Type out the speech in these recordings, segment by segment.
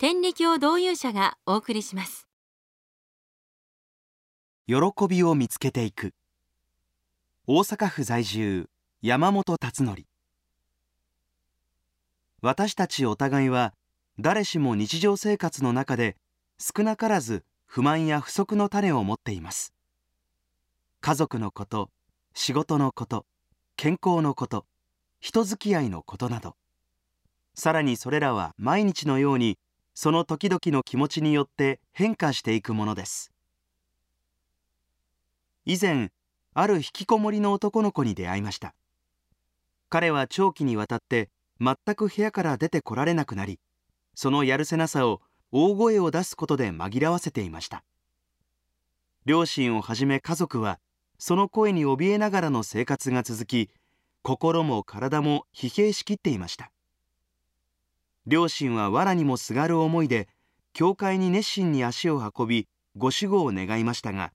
天理教導遊者がお送りします。喜びを見つけていく。大阪府在住山本達則私たちお互いは誰しも日常生活の中で少なからず不満や不足の種を持っています。家族のこと仕事のこと健康のこと人付き合いのことなど。さらにそれらは毎日のようにその時々の気持ちによって変化していくものです。以前ある引きこもりの男の子に出会いました。彼は長期にわたって全く部屋から出てこられなくなりそのやるせなさを大声を出すことで紛らわせていました。両親をはじめ家族はその声に怯えながらの生活が続き心も体も疲弊しきっていました。両親は藁にもすがる思いで教会に熱心に足を運びご守護を願いましたが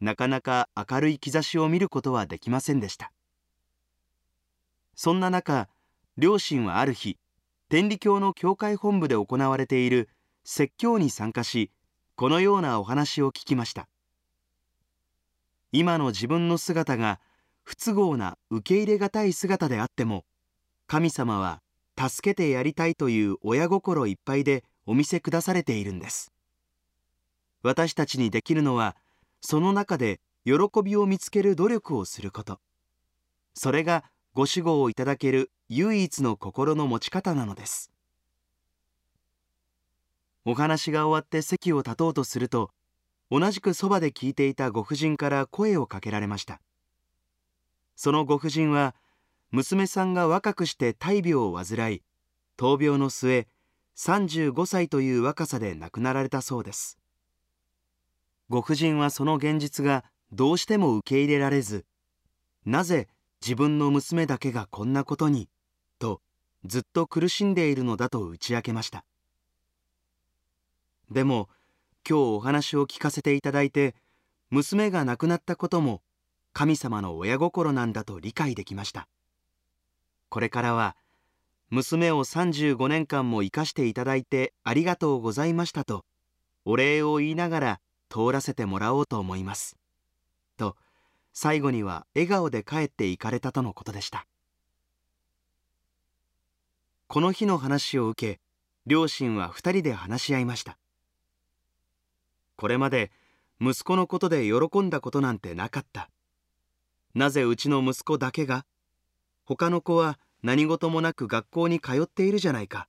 なかなか明るい兆しを見ることはできませんでした。そんな中両親はある日天理教の教会本部で行われている説教に参加しこのようなお話を聞きました。今の自分の姿が不都合な受け入れがたい姿であっても神様は助けてやりたいという親心いっぱいでお見せくだされているんです。私たちにできるのはその中で喜びを見つける努力をすること。それがご守護をいただける唯一の心の持ち方なのです。お話が終わって席を立とうとすると同じくそばで聞いていたご婦人から声をかけられました。そのご婦人は娘さんが若くして大病を患い闘病の末35歳という若さで亡くなられたそうです。ご婦人はその現実がどうしても受け入れられずなぜ自分の娘だけがこんなことにとずっと苦しんでいるのだと打ち明けました。でも今日お話を聞かせていただいて娘が亡くなったことも神様の親心なんだと理解できました。これからは娘を35年間も生かしていただいてありがとうございましたとお礼を言いながら通らせてもらおうと思います。と最後には笑顔で帰って行かれたとのことでした。この日の話を受け両親は2人で話し合いました。これまで息子のことで喜んだことなんてなかった。なぜうちの息子だけが他の子は何事もなく学校に通っているじゃないか。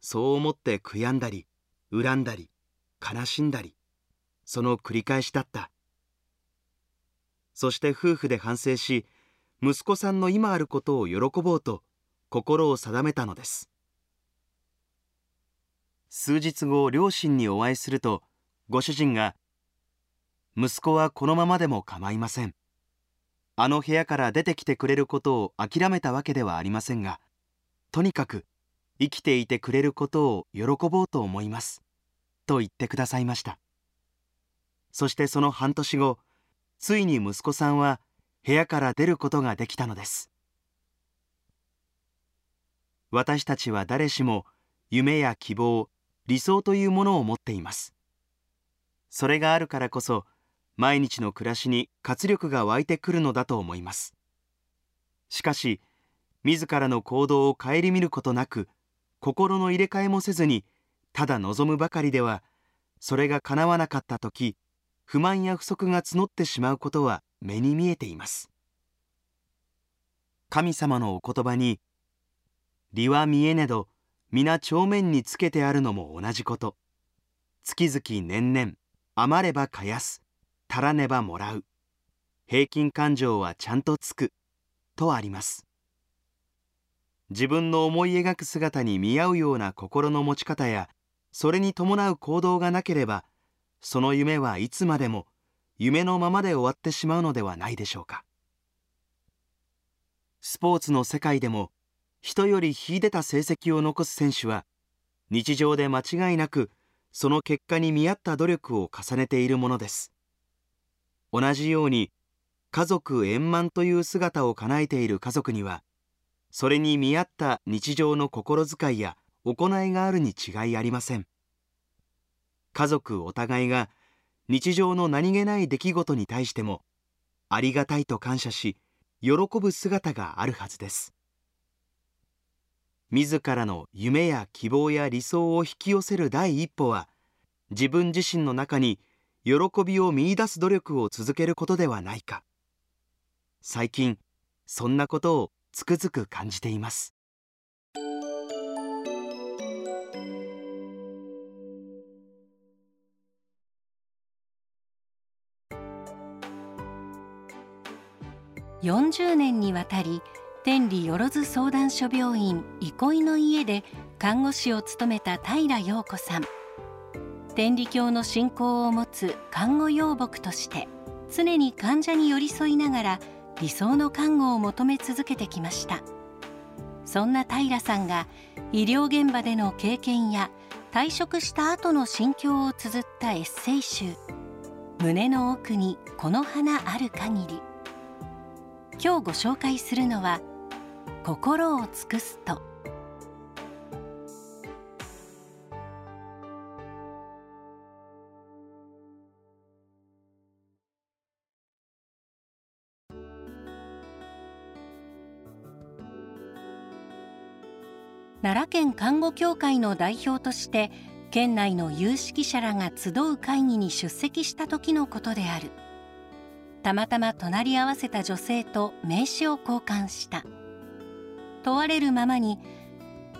そう思って悔やんだり恨んだり悲しんだりその繰り返しだった。そして夫婦で反省し息子さんの今あることを喜ぼうと心を定めたのです。数日後両親にお会いするとご主人が「息子はこのままでも構いません。あの部屋から出てきてくれることを諦めたわけではありませんがとにかく生きていてくれることを喜ぼうと思います」と言ってくださいました。そしてその半年後ついに息子さんは部屋から出ることができたのです。私たちは誰しも夢や希望理想というものを持っています。それがあるからこそ毎日の暮らしに活力が湧いてくるのだと思います。しかし自らの行動を顧みることなく心の入れ替えもせずにただ望むばかりではそれが叶わなかった時不満や不足が募ってしまうことは目に見えています。神様のお言葉に「利は見えねど皆帳面につけてあるのも同じこと。月々年々余ればかやす。足らねばもらう。平均感情はちゃんとつく。とあります。自分の思い描く姿に見合うような心の持ち方やそれに伴う行動がなければその夢はいつまでも夢のままで終わってしまうのではないでしょうか。スポーツの世界でも人より秀でた成績を残す選手は日常で間違いなくその結果に見合った努力を重ねているものです。同じように家族円満という姿を叶えている家族にはそれに見合った日常の心遣いや行いがあるに違いありません。家族お互いが日常の何気ない出来事に対してもありがたいと感謝し喜ぶ姿があるはずです。自らの夢や希望や理想を引き寄せる第一歩は自分自身の中に喜びを見いだす努力を続けることではないか。最近そんなことをつくづく感じています。40年にわたり天理よろず相談所病院憩いの家で看護師を務めた平陽子さん。天理教の信仰を持つ看護養牧として常に患者に寄り添いながら理想の看護を求め続けてきました。そんな平さんが医療現場での経験や退職した後の心境を綴ったエッセイ集「胸の奥にこの花ある限り」今日ご紹介するのは「心を尽くすと」奈良県看護協会の代表として県内の有識者らが集う会議に出席した時のことである。たまたま隣り合わせた女性と名刺を交換した。問われるままに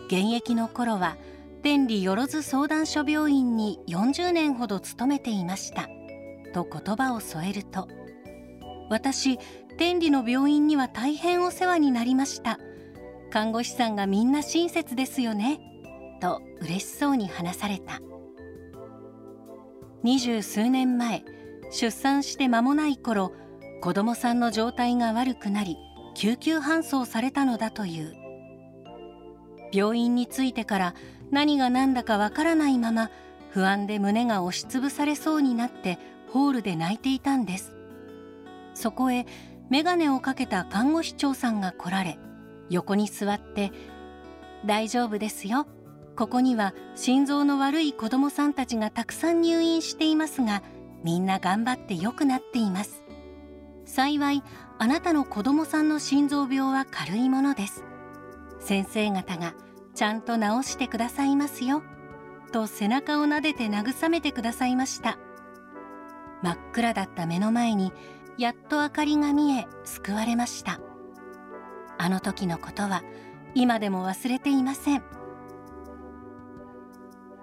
現役の頃は天理よろず相談所病院に40年ほど勤めていました。と言葉を添えると私天理の病院には大変お世話になりました。看護師さんがみんな親切ですよね。と嬉しそうに話された。二十数年前出産して間もない頃子供さんの状態が悪くなり救急搬送されたのだという。病院に着いてから何が何だかわからないまま不安で胸が押しつぶされそうになってホールで泣いていたんです。そこへ眼鏡をかけた看護師長さんが来られ横に座って「大丈夫ですよ。ここには心臓の悪い子どもさんたちがたくさん入院していますがみんな頑張って良くなっています。幸いあなたの子どもさんの心臓病は軽いものです。先生方がちゃんと治してくださいますよ。と背中を撫でて慰めてくださいました。真っ暗だった目の前にやっと明かりが見え救われました。あの時のことは今でも忘れていません。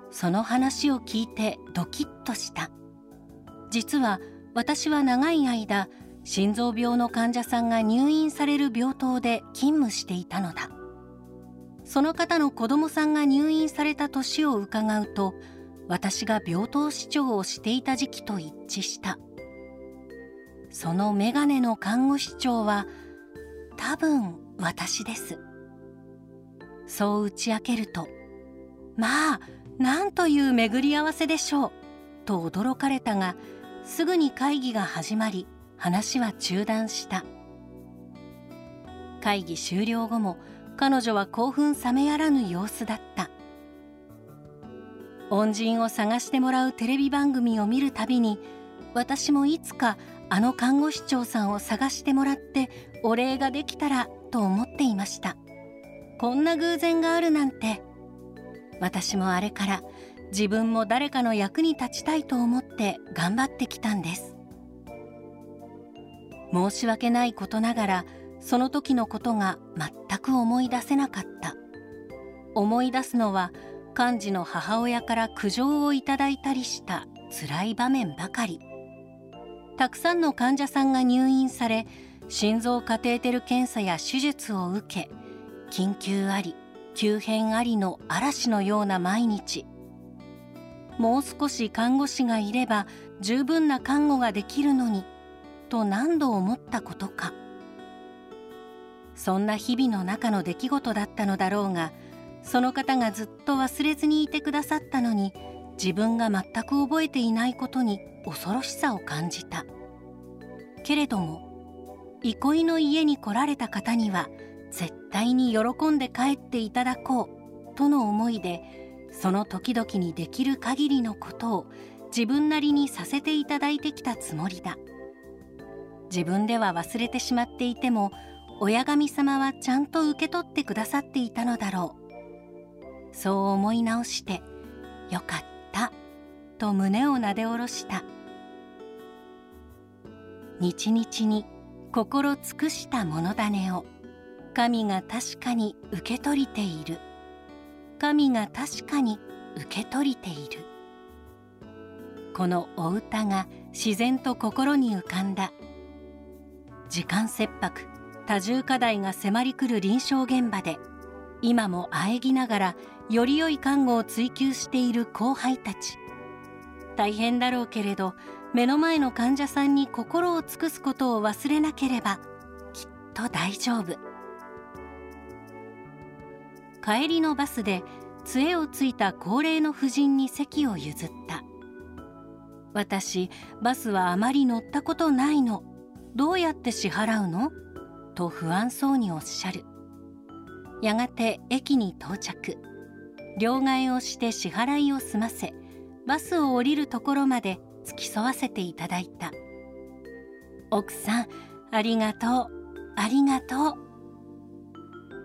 その話を聞いてドキッとした。実は私は長い間心臓病の患者さんが入院される病棟で勤務していたのだ。その方の子供さんが入院された年を伺うと私が病棟市長をしていた時期と一致した。その眼鏡の看護師長は多分私です。そう打ち明けるとまあなんという巡り合わせでしょうと驚かれたがすぐに会議が始まり話は中断した。会議終了後も彼女は興奮冷めやらぬ様子だった。恩人を探してもらうテレビ番組を見るたびに私もいつかあの看護師長さんを探してもらってお礼ができたらと思っていました。こんな偶然があるなんて。私もあれから自分も誰かの役に立ちたいと思って頑張ってきたんです。申し訳ないことながらその時のことが全く思い出せなかった。思い出すのは幹事の母親から苦情をいただいたりした辛い場面ばかり。たくさんの患者さんが入院され心臓カテーテル検査や手術を受け緊急あり急変ありの嵐のような毎日。もう少し看護師がいれば十分な看護ができるのにと何度思ったことか。そんな日々の中の出来事だったのだろうがその方がずっと忘れずにいてくださったのに自分が全く覚えていないことに恐ろしさを感じた。けれども憩いの家に来られた方には絶対に喜んで帰っていただこうとの思いでその時々にできる限りのことを自分なりにさせていただいてきたつもりだ。自分では忘れてしまっていても親神様はちゃんと受け取ってくださっていたのだろう。そう思い直してよかったと胸をなで下ろした。日々に心尽くした物種を。神が確かに受け取りている。神が確かに受け取りている。このお歌が自然と心に浮かんだ。時間切迫多重課題が迫り来る臨床現場で今も喘ぎながらより良い看護を追求している後輩たち。大変だろうけれど目の前の患者さんに心を尽くすことを忘れなければきっと大丈夫。帰りのバスで杖をついた高齢の婦人に席を譲った私バスはあまり乗ったことないの。どうやって支払うの？と不安そうにおっしゃる。やがて駅に到着。両替をして支払いを済ませバスを降りるところまで付き添わせていただいた。奥さんありがとう。ありがとう。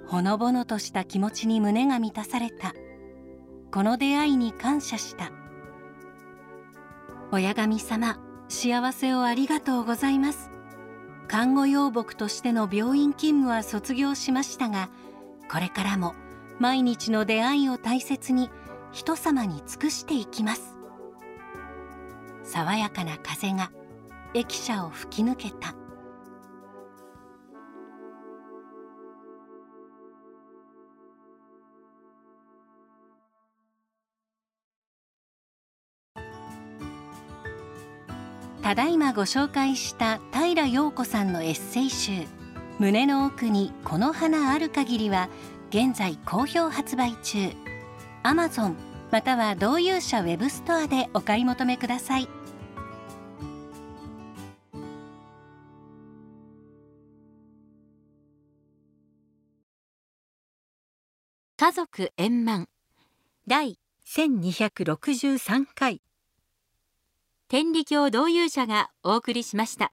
ほのぼのとした気持ちに胸が満たされた。この出会いに感謝した。親神様幸せをありがとうございます。看護養牧としての病院勤務は卒業しましたがこれからも毎日の出会いを大切に人様に尽くしていきます。爽やかな風が駅舎を吹き抜けた。ただいまご紹介した平陽子さんのエッセイ集「胸の奥にこの花ある限り」は現在好評発売中。Amazon または同友者ウェブストアでお買い求めください。家族円満。第1263回。天理教同友者がお送りしました。